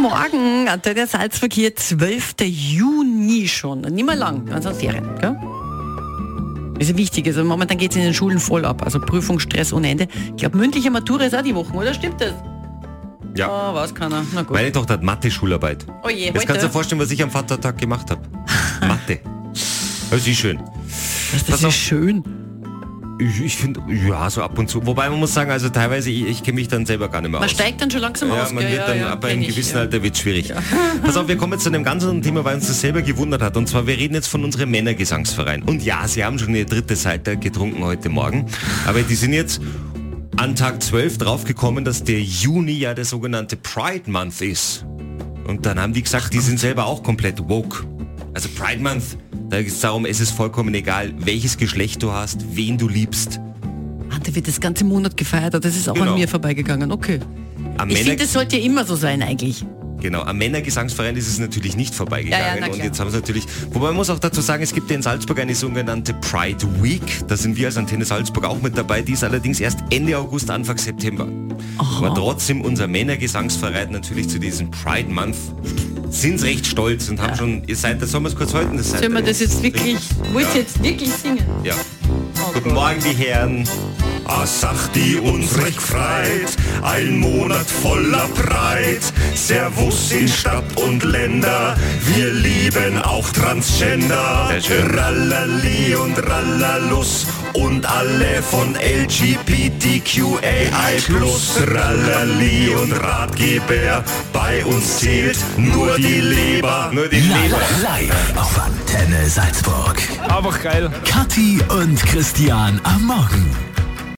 Guten Morgen, Antenne Salzburg hier, 12. Juni schon. Nicht mehr lang, also Ferien, gell? Das ist wichtig, also momentan geht es in den Schulen voll ab, also Prüfungsstress ohne Ende. Ich glaube, mündliche Matura ist auch die Woche, oder stimmt das? Ja. Oh, was kann er? Na gut. Meine Tochter hat Mathe-Schularbeit. Oh je, Jetzt kannst du heute? dir vorstellen, was ich am Vatertag gemacht habe. Mathe. Das ist schön. das pass ist auf. schön. Ich, ich finde, ja, so ab und zu. Wobei man muss sagen, also teilweise, ich, ich kenne mich dann selber gar nicht mehr Man aus. steigt dann schon langsam Ja, aus. man gell? wird dann ja, ab einem ich, gewissen ja. Alter wird schwierig. Pass auf, wir kommen jetzt zu einem ganz anderen Thema, weil uns das selber gewundert hat. Und zwar, wir reden jetzt von unserem Männergesangsverein. Und ja, sie haben schon ihre dritte Seite getrunken heute Morgen. Aber die sind jetzt an Tag 12 draufgekommen, dass der Juni ja der sogenannte Pride Month ist. Und dann haben die gesagt, die sind selber auch komplett woke. Also Pride Month, da geht es darum, es ist vollkommen egal, welches Geschlecht du hast, wen du liebst. Ah, da wird das ganze Monat gefeiert, das ist auch Genau. an mir vorbeigegangen. Okay. Am Ich finde, das sollte ja immer so sein eigentlich. Genau, am Männergesangsverein ist es natürlich nicht vorbeigegangen. Ja, ja, und jetzt haben sie natürlich, wobei man muss auch dazu sagen, es gibt ja in Salzburg eine sogenannte Pride Week. Da sind wir als Antenne Salzburg auch mit dabei. Die ist allerdings erst Ende August, Anfang September. Aber trotzdem unser Männergesangsverein natürlich zu diesem Pride Month sind recht stolz und haben schon, ihr seid, das sollen wir es kurz halten, das Sollen wir ihr- das jetzt wirklich, muss ich jetzt wirklich singen? Ja. Guten Morgen, die Herren. A sagt die uns recht freit, ein Monat voller Preit. Servus in Stadt und Länder, wir lieben auch Transgender. Rallali und Rallalus und alle von LGBTQAI+. Rallali und Ratgeber, bei uns zählt nur die Leber. Nur die Leber. Live auf Antenne Salzburg. Einfach geil. Kathi und Christian am Morgen.